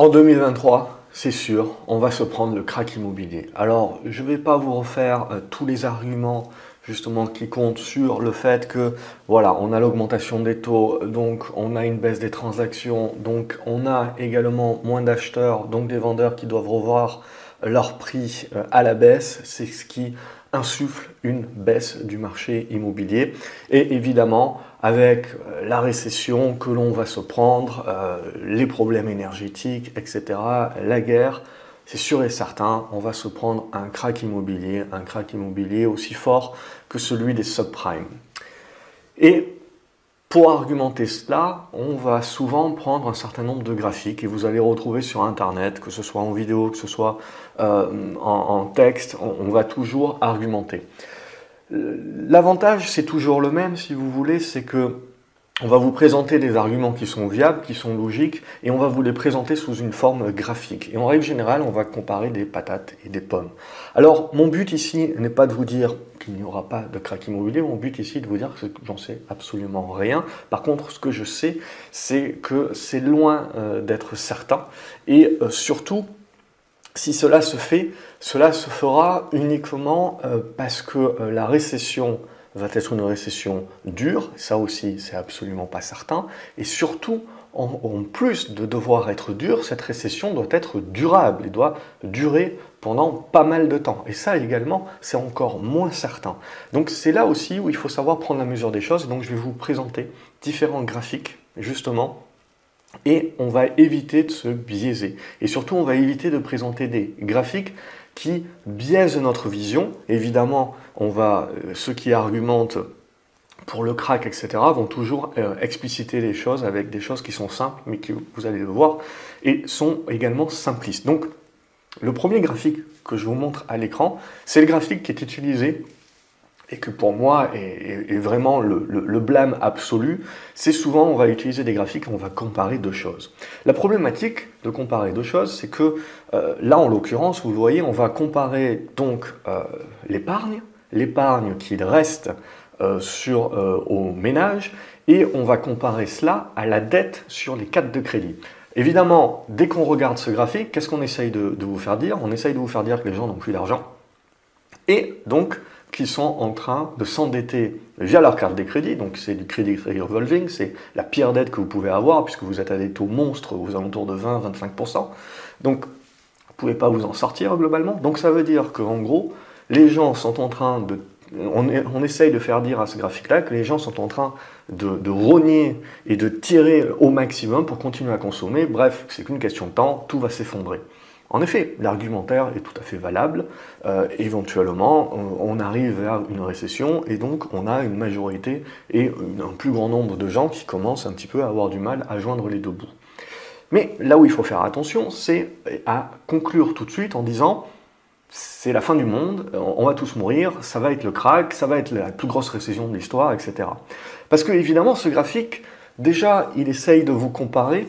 En 2023, c'est sûr, on va se prendre le crack immobilier. Alors, je ne vais pas vous refaire euh, tous les arguments justement qui comptent sur le fait que voilà, on a l'augmentation des taux, donc on a une baisse des transactions, donc on a également moins d'acheteurs, donc des vendeurs qui doivent revoir leur prix euh, à la baisse. C'est ce qui insuffle une baisse du marché immobilier. Et évidemment, avec euh, la récession que l'on va se prendre, euh, les problèmes énergétiques, etc., la guerre, c'est sûr et certain, on va se prendre un crack immobilier, un crack immobilier aussi fort que celui des subprimes. Et pour argumenter cela, on va souvent prendre un certain nombre de graphiques et vous allez retrouver sur Internet, que ce soit en vidéo, que ce soit euh, en, texte, on, va toujours argumenter. L'avantage, c'est toujours le même, si vous voulez, c'est que on va vous présenter des arguments qui sont viables, qui sont logiques, et on va vous les présenter sous une forme graphique. Et en règle générale, on va comparer des patates et des pommes. Alors, mon but ici n'est pas de vous dire qu'il n'y aura pas de crack immobilier, mon but ici est de vous dire que j'en sais absolument rien. Par contre, ce que je sais, c'est que c'est loin euh, d'être certain, et euh, surtout, si cela se fait, cela se fera uniquement euh, parce que la récession va être une récession dure, ça aussi c'est absolument pas certain, et surtout en, plus de devoir être dure, cette récession doit être durable et doit durer pendant pas mal de temps. Et ça également, c'est encore moins certain. Donc c'est là aussi où il faut savoir prendre la mesure des choses. Donc je vais vous présenter différents graphiques, justement, et on va éviter de se biaiser. Et surtout, on va éviter de présenter des graphiques qui biaisent notre vision. Évidemment, on va, euh, ceux qui argumentent pour le crack, etc., vont toujours euh, expliciter les choses avec des choses qui sont simples, mais qui, vous allez le voir, et sont également simplistes. Donc, le premier graphique que je vous montre à l'écran, c'est le graphique qui est utilisé et que pour moi est, vraiment le, blâme absolu, c'est souvent on va utiliser des graphiques et on va comparer deux choses. La problématique de comparer deux choses, c'est que euh, là en l'occurrence, vous voyez, on va comparer donc euh, l'épargne, l'épargne qu'il reste euh, sur, au ménage, et on va comparer cela à la dette sur les cartes de crédit. Évidemment, dès qu'on regarde ce graphique, qu'est-ce qu'on essaye de, de vous faire dire? On essaye de vous faire dire que les gens n'ont plus d'argent. Et donc, qui sont en train de s'endetter via leur carte de crédit, donc c'est du crédit revolving, c'est la pire dette que vous pouvez avoir puisque vous êtes à des taux monstres aux alentours de 20-25%. Donc vous ne pouvez pas vous en sortir globalement. Donc ça veut dire qu'en gros, les gens sont en train de... On, essaye de faire dire à ce graphique-là que les gens sont en train de, de rogner et de tirer au maximum pour continuer à consommer. Bref, c'est qu'une question de temps, tout va s'effondrer. En effet, l'argumentaire est tout à fait valable. Euh, éventuellement, on, arrive vers une récession et donc on a une majorité et un plus grand nombre de gens qui commencent un petit peu à avoir du mal à joindre les deux bouts. Mais là où il faut faire attention, c'est à conclure tout de suite en disant c'est la fin du monde, on va tous mourir, ça va être le crack, ça va être la plus grosse récession de l'histoire, etc. Parce que évidemment, ce graphique, déjà, il essaye de vous comparer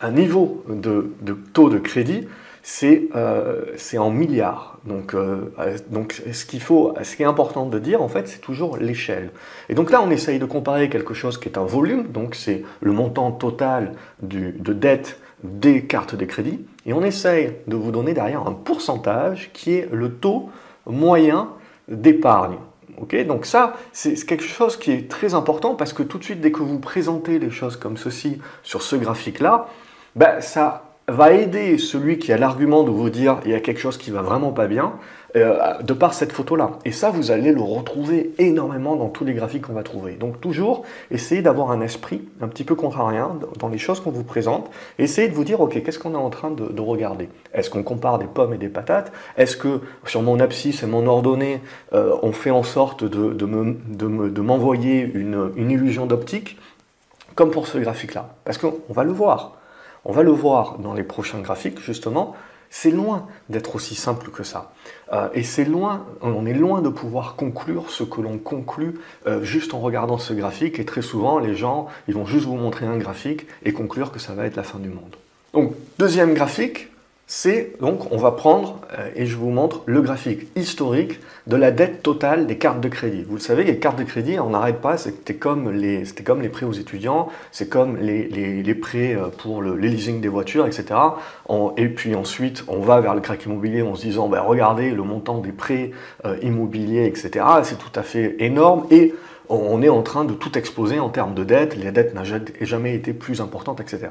un niveau de, taux de crédit, c'est euh, en milliards. Donc, euh, donc ce qu'il faut, ce qui est important de dire en fait, c'est toujours l'échelle. Et donc là, on essaye de comparer quelque chose qui est un volume, donc c'est le montant total de dette des cartes de crédit, et on essaye de vous donner derrière un pourcentage qui est le taux moyen d'épargne. Donc ça, c'est quelque chose qui est très important parce que tout de suite, dès que vous présentez les choses comme ceci sur ce graphique-là, ben, ça va aider celui qui a l'argument de vous dire il y a quelque chose qui va vraiment pas bien, euh, de par cette photo-là. Et ça, vous allez le retrouver énormément dans tous les graphiques qu'on va trouver. Donc toujours, essayez d'avoir un esprit un petit peu contrarien dans les choses qu'on vous présente. Essayez de vous dire, ok, qu'est-ce qu'on est en train de, regarder? Est-ce qu'on compare des pommes et des patates? Est-ce que sur mon abscisse et mon ordonnée, euh, on fait en sorte de, m'envoyer une illusion d'optique? Comme pour ce graphique-là. Parce qu'on va le voir. On va le voir dans les prochains graphiques, justement, c'est loin d'être aussi simple que ça. Euh, et c'est loin, on est loin de pouvoir conclure ce que l'on conclut euh, juste en regardant ce graphique. Et très souvent, les gens, ils vont juste vous montrer un graphique et conclure que ça va être la fin du monde. Donc, deuxième graphique, c'est donc, on va prendre, euh, et je vous montre le graphique historique de la dette totale des cartes de crédit. Vous le savez, les cartes de crédit, on n'arrête pas, c'était comme, les, comme prêts aux étudiants, c'est comme les, les, prêts euh, pour le, les leasing des voitures, etc. et puis ensuite, on va vers le crack immobilier en se disant, ben, regardez le montant des prêts euh, immobiliers, etc. C'est tout à fait énorme, et on est en train de tout exploser en termes de dette, les dettes n'ont jamais été plus importantes, etc.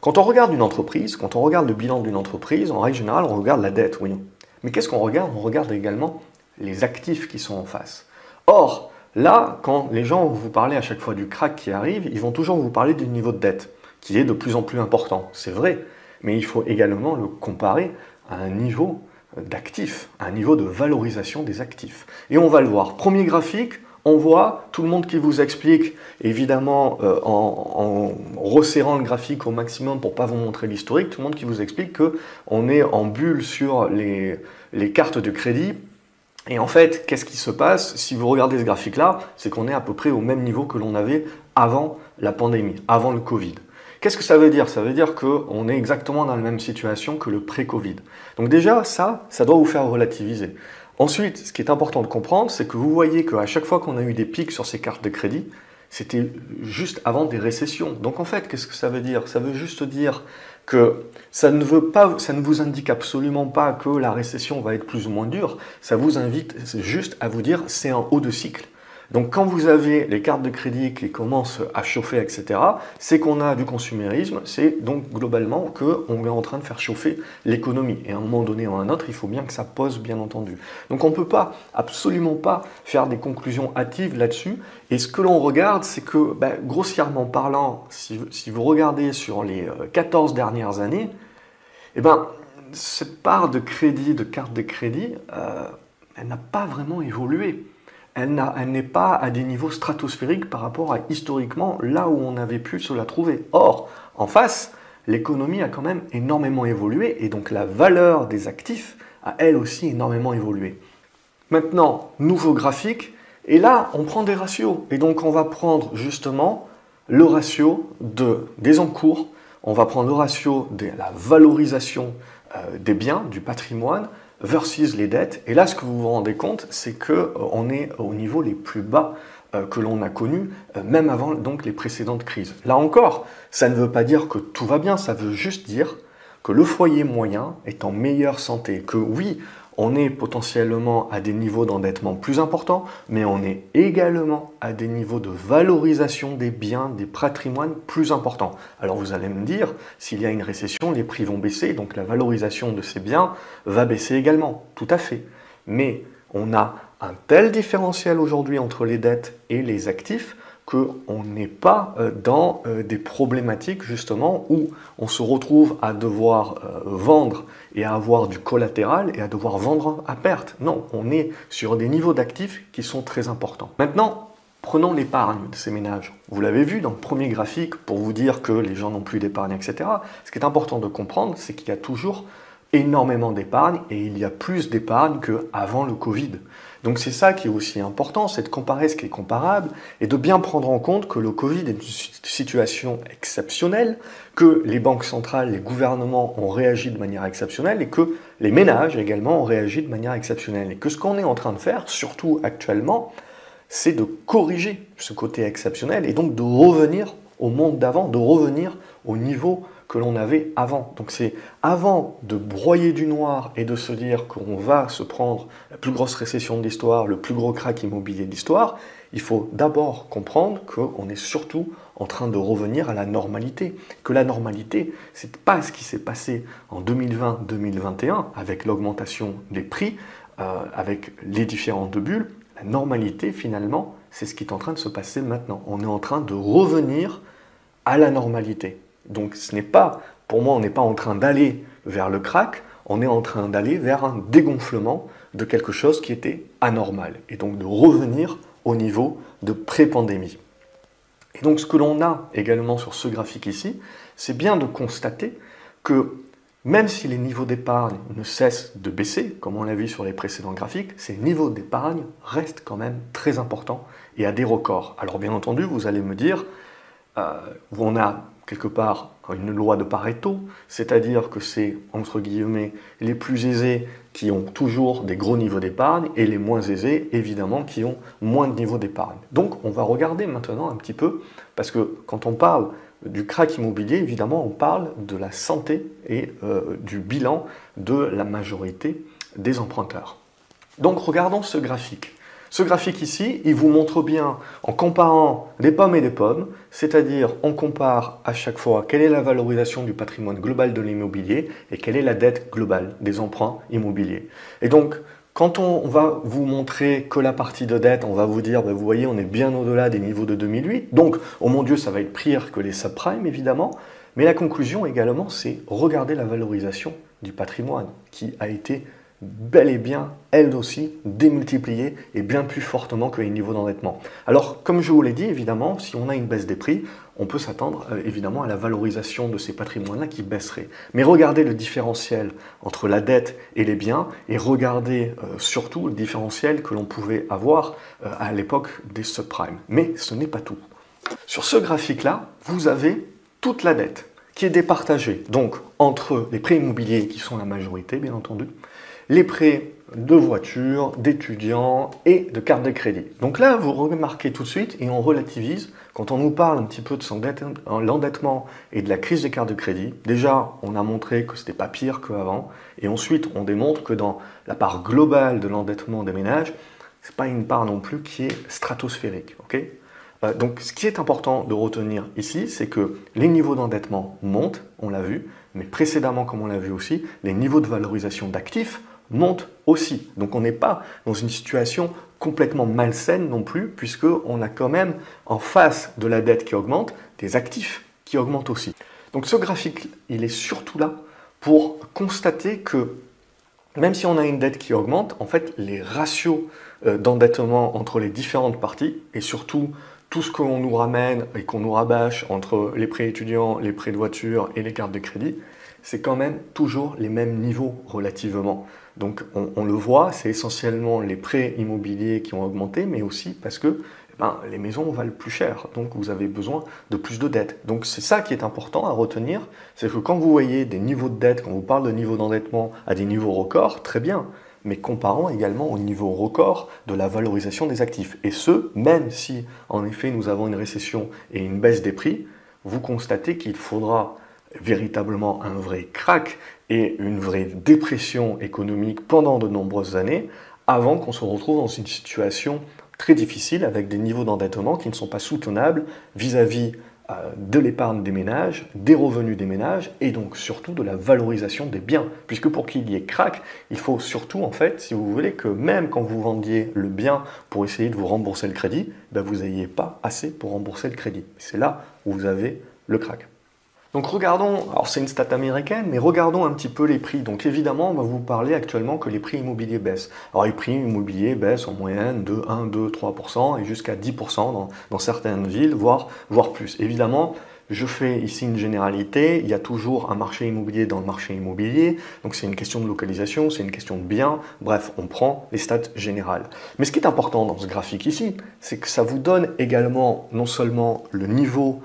Quand on regarde une entreprise, quand on regarde le bilan d'une entreprise, en règle générale, on regarde la dette, oui. Mais qu'est-ce qu'on regarde? On regarde également les actifs qui sont en face. Or, là, quand les gens vous parlent à chaque fois du crack qui arrive, ils vont toujours vous parler du niveau de dette, qui est de plus en plus important. C'est vrai, mais il faut également le comparer à un niveau d'actifs, à un niveau de valorisation des actifs. Et on va le voir. Premier graphique, on voit tout le monde qui vous explique, évidemment euh, en, resserrant le graphique au maximum pour pas vous montrer l'historique, tout le monde qui vous explique qu'on est en bulle sur les, les cartes de crédit. Et en fait, qu'est-ce qui se passe Si vous regardez ce graphique-là, c'est qu'on est à peu près au même niveau que l'on avait avant la pandémie, avant le Covid. Qu'est-ce que ça veut dire? Ça veut dire qu'on est exactement dans la même situation que le pré-Covid. Donc déjà, ça, ça doit vous faire relativiser. Ensuite, ce qui est important de comprendre, c'est que vous voyez qu'à chaque fois qu'on a eu des pics sur ces cartes de crédit, c'était juste avant des récessions. Donc en fait, qu'est-ce que ça veut dire? Ça veut juste dire que ça ne, veut pas, ça ne vous indique absolument pas que la récession va être plus ou moins dure, ça vous invite juste à vous dire c'est un haut de cycle. Donc quand vous avez les cartes de crédit qui commencent à chauffer, etc., c'est qu'on a du consumérisme, c'est donc globalement qu'on est en train de faire chauffer l'économie. Et à un moment donné ou à un autre, il faut bien que ça pose, bien entendu. Donc on ne peut pas, absolument pas, faire des conclusions hâtives là-dessus. Et ce que l'on regarde, c'est que, ben, grossièrement parlant, si, vous regardez sur les 14 euh, dernières années, eh ben, cette part de crédit, de carte de crédit, euh, elle n'a pas vraiment évolué elle n'est pas à des niveaux stratosphériques par rapport à historiquement là où on avait pu se la trouver. Or, en face, l'économie a quand même énormément évolué et donc la valeur des actifs a elle aussi énormément évolué. Maintenant, nouveau graphique, et là on prend des ratios. Et donc on va prendre justement le ratio de, des encours, on va prendre le ratio de la valorisation euh, des biens, du patrimoine, versus les dettes. Et là, ce que vous vous rendez compte, c'est qu'on euh, on est au niveau les plus bas euh, que l'on a connu, euh, même avant donc les précédentes crises. Là encore, ça ne veut pas dire que tout va bien, ça veut juste dire que le foyer moyen est en meilleure santé, que oui, on est potentiellement à des niveaux d'endettement plus importants, mais on est également à des niveaux de valorisation des biens, des patrimoines plus importants. Alors vous allez me dire, s'il y a une récession, les prix vont baisser, donc la valorisation de ces biens va baisser également, tout à fait. Mais on a un tel différentiel aujourd'hui entre les dettes et les actifs qu'on n'est pas euh, dans euh, des problématiques justement où on se retrouve à devoir euh, vendre et à avoir du collatéral et à devoir vendre à perte. Non, on est sur des niveaux d'actifs qui sont très importants. Maintenant, prenons l'épargne de ces ménages. Vous l'avez vu dans le premier graphique pour vous dire que les gens n'ont plus d'épargne, etc. Ce qui est important de comprendre, c'est qu'il y a toujours énormément d'épargne et il y a plus d'épargne qu'avant le Covid. Donc c'est ça qui est aussi important, c'est de comparer ce qui est comparable et de bien prendre en compte que le Covid est une situation exceptionnelle, que les banques centrales, les gouvernements ont réagi de manière exceptionnelle et que les ménages également ont réagi de manière exceptionnelle. Et que ce qu'on est en train de faire, surtout actuellement, c'est de corriger ce côté exceptionnel et donc de revenir au monde d'avant, de revenir au niveau que l'on avait avant. Donc c'est avant de broyer du noir et de se dire qu'on va se prendre la plus grosse récession de l'histoire, le plus gros crack immobilier de l'histoire, il faut d'abord comprendre qu'on est surtout en train de revenir à la normalité. Que la normalité, c'est pas ce qui s'est passé en 2020-2021 avec l'augmentation des prix, euh, avec les différentes bulles. La normalité, finalement, c'est ce qui est en train de se passer maintenant. On est en train de revenir à la normalité. Donc ce n'est pas, pour moi, on n'est pas en train d'aller vers le crack, on est en train d'aller vers un dégonflement de quelque chose qui était anormal, et donc de revenir au niveau de pré-pandémie. Et donc ce que l'on a également sur ce graphique ici, c'est bien de constater que même si les niveaux d'épargne ne cessent de baisser, comme on l'a vu sur les précédents graphiques, ces niveaux d'épargne restent quand même très importants et à des records. Alors bien entendu, vous allez me dire, euh, on a quelque part une loi de Pareto, c'est-à-dire que c'est, entre guillemets, les plus aisés qui ont toujours des gros niveaux d'épargne et les moins aisés, évidemment, qui ont moins de niveaux d'épargne. Donc on va regarder maintenant un petit peu, parce que quand on parle du crack immobilier, évidemment, on parle de la santé et euh, du bilan de la majorité des emprunteurs. Donc regardons ce graphique. Ce graphique ici, il vous montre bien, en comparant des pommes et des pommes, c'est-à-dire on compare à chaque fois quelle est la valorisation du patrimoine global de l'immobilier et quelle est la dette globale des emprunts immobiliers. Et donc, quand on va vous montrer que la partie de dette, on va vous dire, ben, vous voyez, on est bien au-delà des niveaux de 2008, donc, oh mon Dieu, ça va être pire que les subprimes, évidemment, mais la conclusion également, c'est regarder la valorisation du patrimoine qui a été bel et bien, elle aussi, démultipliée et bien plus fortement que les niveaux d'endettement. Alors, comme je vous l'ai dit, évidemment, si on a une baisse des prix, on peut s'attendre euh, évidemment à la valorisation de ces patrimoines-là qui baisserait. Mais regardez le différentiel entre la dette et les biens et regardez euh, surtout le différentiel que l'on pouvait avoir euh, à l'époque des subprimes. Mais ce n'est pas tout. Sur ce graphique-là, vous avez toute la dette qui est départagée, donc entre les prêts immobiliers qui sont la majorité, bien entendu, les prêts de voitures, d'étudiants et de cartes de crédit. Donc là, vous remarquez tout de suite et on relativise quand on nous parle un petit peu de l'endettement et de la crise des cartes de crédit. Déjà, on a montré que ce n'était pas pire qu'avant et ensuite, on démontre que dans la part globale de l'endettement des ménages, ce n'est pas une part non plus qui est stratosphérique. Euh, donc, ce qui est important de retenir ici, c'est que les niveaux d'endettement montent, on l'a vu, mais précédemment, comme on l'a vu aussi, les niveaux de valorisation d'actifs monte aussi. Donc on n'est pas dans une situation complètement malsaine non plus, puisqu'on a quand même en face de la dette qui augmente, des actifs qui augmentent aussi. Donc ce graphique, il est surtout là pour constater que même si on a une dette qui augmente, en fait, les ratios euh, d'endettement entre les différentes parties, et surtout tout ce qu'on nous ramène et qu'on nous rabâche entre les prêts étudiants, les prêts de voiture et les cartes de crédit, c'est quand même toujours les mêmes niveaux relativement. Donc on, le voit, c'est essentiellement les prêts immobiliers qui ont augmenté, mais aussi parce que eh ben, les maisons valent plus cher, donc vous avez besoin de plus de dettes. Donc c'est ça qui est important à retenir, c'est que quand vous voyez des niveaux de dette, quand vous parle de niveau d'endettement à des niveaux records, très bien, mais comparons également au niveau record de la valorisation des actifs. Et ce, même si en effet nous avons une récession et une baisse des prix, vous constatez qu'il faudra véritablement un vrai crack et une vraie dépression économique pendant de nombreuses années avant qu'on se retrouve dans une situation très difficile avec des niveaux d'endettement qui ne sont pas soutenables vis-à-vis euh, de l'épargne des ménages, des revenus des ménages et donc surtout de la valorisation des biens. Puisque pour qu'il y ait crack, il faut surtout en fait, si vous voulez, que même quand vous vendiez le bien pour essayer de vous rembourser le crédit, ben vous n'ayez pas assez pour rembourser le crédit. C'est là où vous avez le crack. Donc regardons, alors c'est une stat américaine, mais regardons un petit peu les prix. Donc évidemment, on va vous parler actuellement que les prix immobiliers baissent. Alors les prix immobiliers baissent en moyenne de 1, 2, 3% et jusqu'à 10% dans, certaines villes, voire, voire plus. Évidemment, je fais ici une généralité, il y a toujours un marché immobilier dans le marché immobilier, donc c'est une question de localisation, c'est une question de bien, bref, on prend les stats générales. Mais ce qui est important dans ce graphique ici, c'est que ça vous donne également non seulement le niveau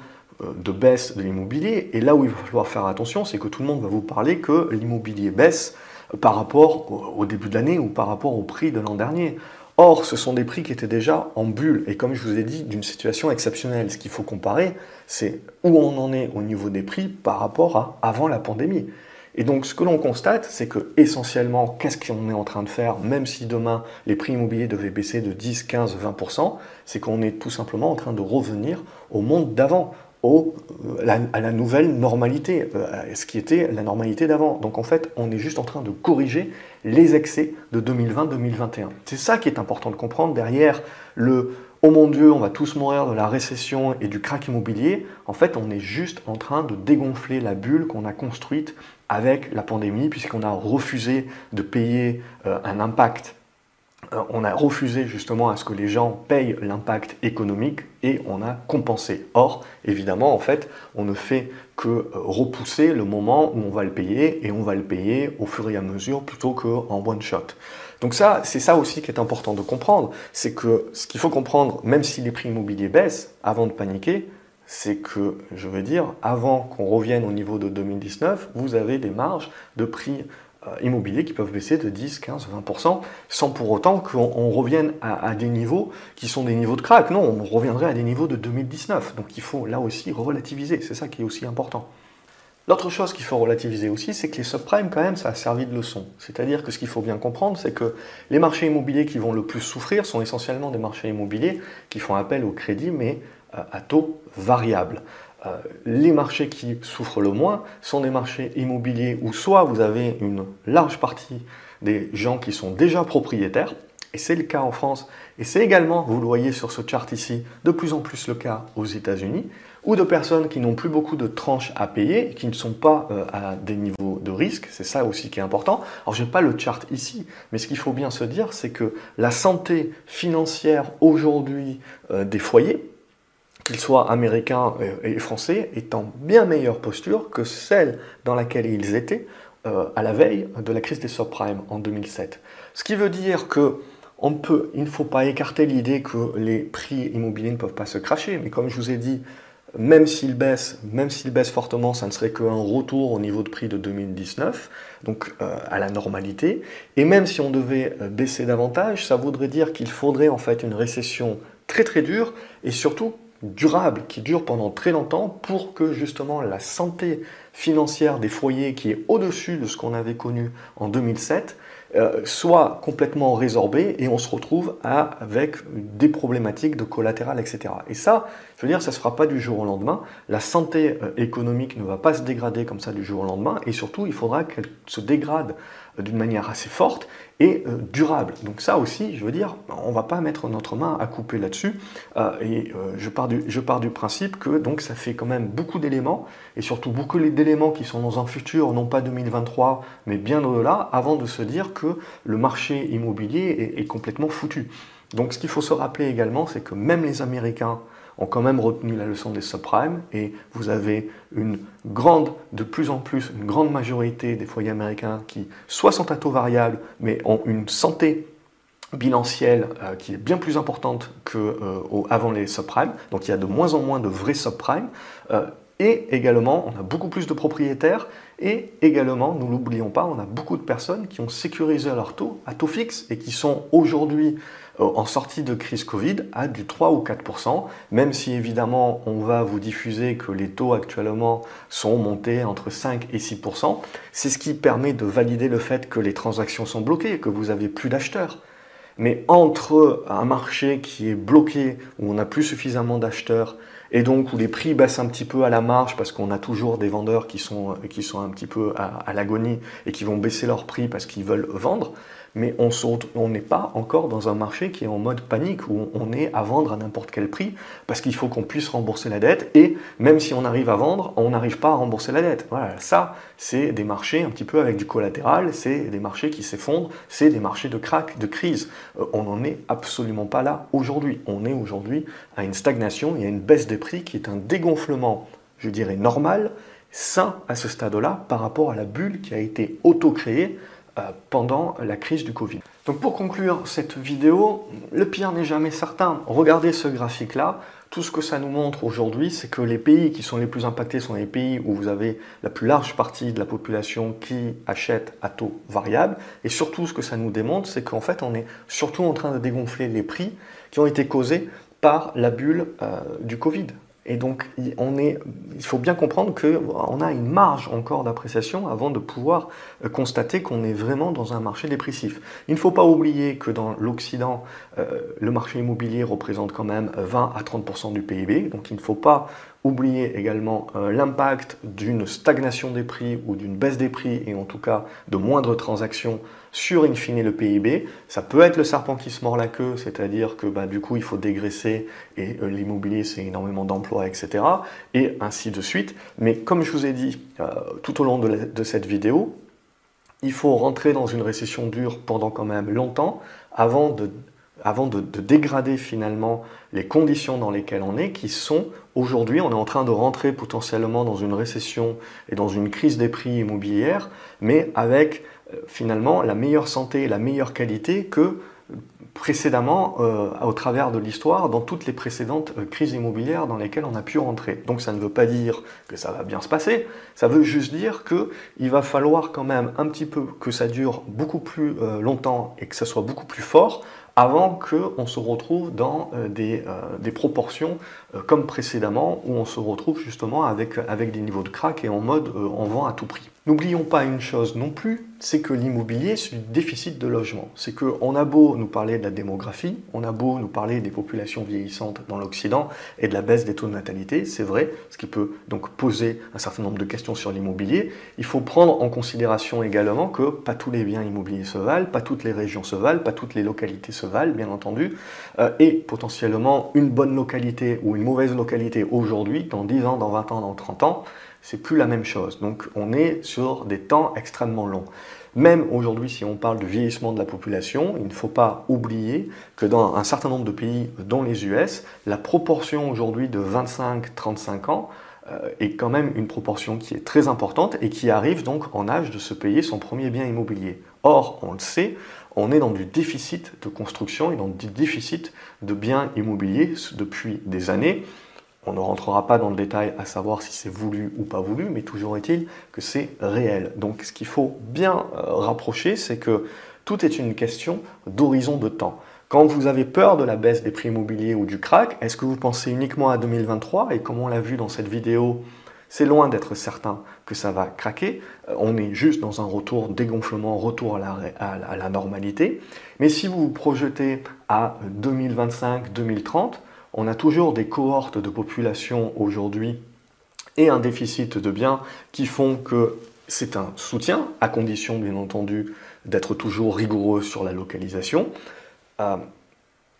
de baisse de l'immobilier. Et là où il va falloir faire attention, c'est que tout le monde va vous parler que l'immobilier baisse par rapport au début de l'année ou par rapport au prix de l'an dernier. Or, ce sont des prix qui étaient déjà en bulle et comme je vous ai dit, d'une situation exceptionnelle. Ce qu'il faut comparer, c'est où on en est au niveau des prix par rapport à avant la pandémie. Et donc, ce que l'on constate, c'est que essentiellement, qu'est-ce qu'on est en train de faire, même si demain les prix immobiliers devaient baisser de 10, 15, 20%, c'est qu'on est tout simplement en train de revenir au monde d'avant à la nouvelle normalité, euh, ce qui était la normalité d'avant. Donc en fait, on est juste en train de corriger les excès de 2020-2021. C'est ça qui est important de comprendre derrière le oh mon Dieu, on va tous mourir de la récession et du crack immobilier. En fait, on est juste en train de dégonfler la bulle qu'on a construite avec la pandémie, puisqu'on a refusé de payer euh, un impact euh, on a refusé justement à ce que les gens payent l'impact économique et on a compensé. Or, évidemment, en fait, on ne fait que euh, repousser le moment où on va le payer et on va le payer au fur et à mesure plutôt qu'en one shot. Donc ça, c'est ça aussi qui est important de comprendre, c'est que ce qu'il faut comprendre, même si les prix immobiliers baissent, avant de paniquer, c'est que, je veux dire, avant qu'on revienne au niveau de 2019, vous avez des marges de prix euh, immobiliers qui peuvent baisser de 10, 15, 20%, sans pour autant qu'on revienne à, des niveaux qui sont des niveaux de crack. Non, on reviendrait à des niveaux de 2019. Donc il faut là aussi relativiser, c'est ça qui est aussi important. L'autre chose qu'il faut relativiser aussi, c'est que les subprimes, quand même, ça a servi de leçon. C'est-à-dire que ce qu'il faut bien comprendre, c'est que les marchés immobiliers qui vont le plus souffrir sont essentiellement des marchés immobiliers qui font appel au crédit, mais euh, à taux variable. Euh, les marchés qui souffrent le moins sont des marchés immobiliers où soit vous avez une large partie des gens qui sont déjà propriétaires, et c'est le cas en France, et c'est également, vous le voyez sur ce chart ici, de plus en plus le cas aux États-Unis, ou de personnes qui n'ont plus beaucoup de tranches à payer qui ne sont pas euh, à des niveaux de risque. C'est ça aussi qui est important. Alors, je n'ai pas le chart ici, mais ce qu'il faut bien se dire, c'est que la santé financière aujourd'hui euh, des foyers, qu'ils soient américains et français, est en bien meilleure posture que celle dans laquelle ils étaient euh, à la veille de la crise des subprimes en 2007. Ce qui veut dire que peut, il ne faut pas écarter l'idée que les prix immobiliers ne peuvent pas se cracher, mais comme je vous ai dit, même s'il baisse, même s'il baisse fortement, ça ne serait qu'un retour au niveau de prix de 2019, donc euh, à la normalité. Et même si on devait euh, baisser davantage, ça voudrait dire qu'il faudrait en fait une récession très très dure et surtout durable, qui dure pendant très longtemps pour que justement la santé financière des foyers qui est au-dessus de ce qu'on avait connu en 2007 euh, soit complètement résorbée et on se retrouve avec des problématiques de collatéral, etc. Et ça, je veux dire, ça ne se fera pas du jour au lendemain. La santé euh, économique ne va pas se dégrader comme ça du jour au lendemain et surtout, il faudra qu'elle se dégrade d'une manière assez forte et euh, durable. Donc ça aussi, je veux dire, on ne va pas mettre notre main à couper là-dessus. Euh, et euh, je, pars du, je pars du principe que donc ça fait quand même beaucoup d'éléments, et surtout beaucoup d'éléments qui sont dans un futur, non pas 2023, mais bien au-delà, avant de se dire que le marché immobilier est complètement foutu. Donc ce qu'il faut se rappeler également, c'est que même les Américains ont quand même retenu la leçon des subprimes et vous avez une grande, de plus en plus, une grande majorité des foyers américains qui soit sont à taux variable mais ont une santé bilancielle euh, qui est bien plus importante qu'avant euh, les subprimes. Donc il y a de moins en moins de vrais subprimes. Euh, et également, on a beaucoup plus de propriétaires. Et également, nous l'oublions pas, on a beaucoup de personnes qui ont sécurisé leur taux à taux fixe et qui sont aujourd'hui en sortie de crise Covid à du 3 ou 4%, même si évidemment on va vous diffuser que les taux actuellement sont montés entre 5 et 6%. C'est ce qui permet de valider le fait que les transactions sont bloquées, que vous avez plus d'acheteurs. Mais entre un marché qui est bloqué, où on n'a plus suffisamment d'acheteurs, et donc où les prix baissent un petit peu à la marge parce qu'on a toujours des vendeurs qui sont, qui sont un petit peu à, à l'agonie et qui vont baisser leur prix parce qu'ils veulent vendre, mais on n'est pas encore dans un marché qui est en mode panique, où on est à vendre à n'importe quel prix, parce qu'il faut qu'on puisse rembourser la dette, et même si on arrive à vendre, on n'arrive pas à rembourser la dette. Voilà, ça, c'est des marchés un petit peu avec du collatéral, c'est des marchés qui s'effondrent, c'est des marchés de crack, de crise. Euh, on n'en est absolument pas là aujourd'hui. On est aujourd'hui à une stagnation, il y a une baisse des prix qui est un dégonflement, je dirais, normal, sain à ce stade-là, par rapport à la bulle qui a été auto-créée pendant la crise du Covid. Donc pour conclure cette vidéo, le pire n'est jamais certain. Regardez ce graphique-là. Tout ce que ça nous montre aujourd'hui, c'est que les pays qui sont les plus impactés sont les pays où vous avez la plus large partie de la population qui achète à taux variable. Et surtout, ce que ça nous démontre, c'est qu'en fait, on est surtout en train de dégonfler les prix qui ont été causés par la bulle euh, du Covid. Et donc, il faut bien comprendre qu'on a une marge encore d'appréciation avant de pouvoir euh, constater qu'on est vraiment dans un marché dépressif. Il ne faut pas oublier que dans l'Occident, euh, le marché immobilier représente quand même 20 à 30% du PIB. Donc, il ne faut pas oublier également euh, l'impact d'une stagnation des prix ou d'une baisse des prix et en tout cas de moindres transactions sur in fine le PIB. Ça peut être le serpent qui se mord la queue, c'est-à-dire que bah, du coup il faut dégraisser et euh, l'immobilier c'est énormément d'emplois, etc. Et ainsi de suite. Mais comme je vous ai dit euh, tout au long de, cette vidéo, il faut rentrer dans une récession dure pendant quand même longtemps avant de de, dégrader finalement les conditions dans lesquelles on est, qui sont aujourd'hui, on est en train de rentrer potentiellement dans une récession et dans une crise des prix immobilières, mais avec finalement la meilleure santé la meilleure qualité que précédemment euh, au travers de l'histoire dans toutes les précédentes euh, crises immobilières dans lesquelles on a pu rentrer. Donc ça ne veut pas dire que ça va bien se passer, ça veut juste dire qu'il va falloir quand même un petit peu que ça dure beaucoup plus euh, longtemps et que ça soit beaucoup plus fort avant qu'on se retrouve dans des, des, proportions comme précédemment où on se retrouve justement avec, avec des niveaux de crack et en mode on vend à tout prix. N'oublions pas une chose non plus, c'est que l'immobilier, c'est du déficit de logement. C'est qu'on a beau nous parler de la démographie, on a beau nous parler des populations vieillissantes dans l'Occident et de la baisse des taux de natalité, c'est vrai, ce qui peut donc poser un certain nombre de questions sur l'immobilier. Il faut prendre en considération également que pas tous les biens immobiliers se valent, pas toutes les régions se valent, pas toutes les localités se valent, bien entendu, euh, et potentiellement une bonne localité ou une mauvaise localité aujourd'hui, dans 10 ans, dans 20 ans, dans 30 ans, c'est plus la même chose. Donc on est sur des temps extrêmement longs. Même aujourd'hui, si on parle de vieillissement de la population, il ne faut pas oublier que dans un certain nombre de pays, dont les US, la proportion aujourd'hui de 25-35 ans euh, est quand même une proportion qui est très importante et qui arrive donc en âge de se payer son premier bien immobilier. Or, on le sait, on est dans du déficit de construction et dans du déficit de biens immobiliers depuis des années. On ne rentrera pas dans le détail à savoir si c'est voulu ou pas voulu, mais toujours est-il que c'est réel. Donc ce qu'il faut bien euh, rapprocher, c'est que tout est une question d'horizon de temps. Quand vous avez peur de la baisse des prix immobiliers ou du crack, est-ce que vous pensez uniquement à 2023 Et comme on l'a vu dans cette vidéo, c'est loin d'être certain que ça va craquer. Euh, on est juste dans un retour dégonflement, retour à la, normalité. Mais si vous vous projetez à 2025-2030, on a toujours des cohortes de population aujourd'hui et un déficit de biens qui font que c'est un soutien, à condition bien entendu d'être toujours rigoureux sur la localisation. Euh,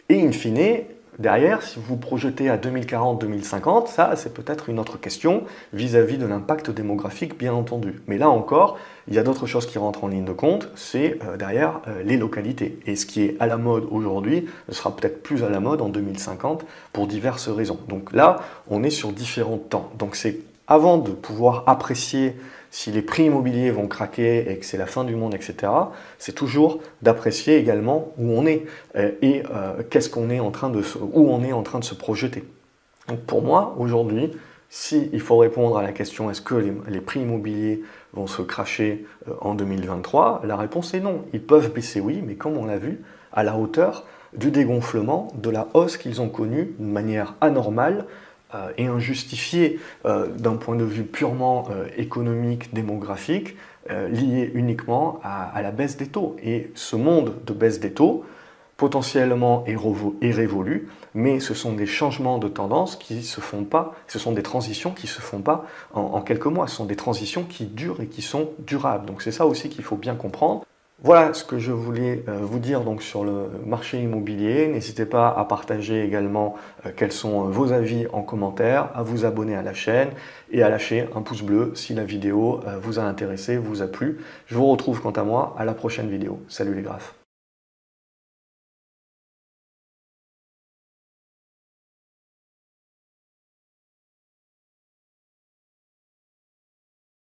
et in fine, Derrière, si vous projetez à 2040-2050, ça c'est peut-être une autre question vis-à-vis de l'impact démographique, bien entendu. Mais là encore, il y a d'autres choses qui rentrent en ligne de compte, c'est euh, derrière euh, les localités. Et ce qui est à la mode aujourd'hui ne sera peut-être plus à la mode en 2050 pour diverses raisons. Donc là, on est sur différents temps. Donc c'est avant de pouvoir apprécier si les prix immobiliers vont craquer et que c'est la fin du monde, etc., c'est toujours d'apprécier également où on est euh, et euh, qu'est-ce qu'on est en train de où on est en train de se projeter. Donc pour moi, aujourd'hui, s'il faut répondre à la question est-ce que les, prix immobiliers vont se cracher euh, en 2023, la réponse est non. Ils peuvent baisser, oui, mais comme on l'a vu, à la hauteur du dégonflement, de la hausse qu'ils ont connue de manière anormale et injustifié euh, d'un point de vue purement euh, économique, démographique, lié uniquement à, la baisse des taux. Et ce monde de baisse des taux, potentiellement est, révolu, mais ce sont des changements de tendance qui se font pas, ce sont des transitions qui se font pas en quelques mois, ce sont des transitions qui durent et qui sont durables. Donc c'est ça aussi qu'il faut bien comprendre. Voilà ce que je voulais euh, vous dire donc sur le marché immobilier. N'hésitez pas à partager également euh, quels sont euh, vos avis en commentaire, à vous abonner à la chaîne et à lâcher un pouce bleu si la vidéo vous a intéressé, vous a plu. Je vous retrouve quant à moi à la prochaine vidéo. Salut les graphes.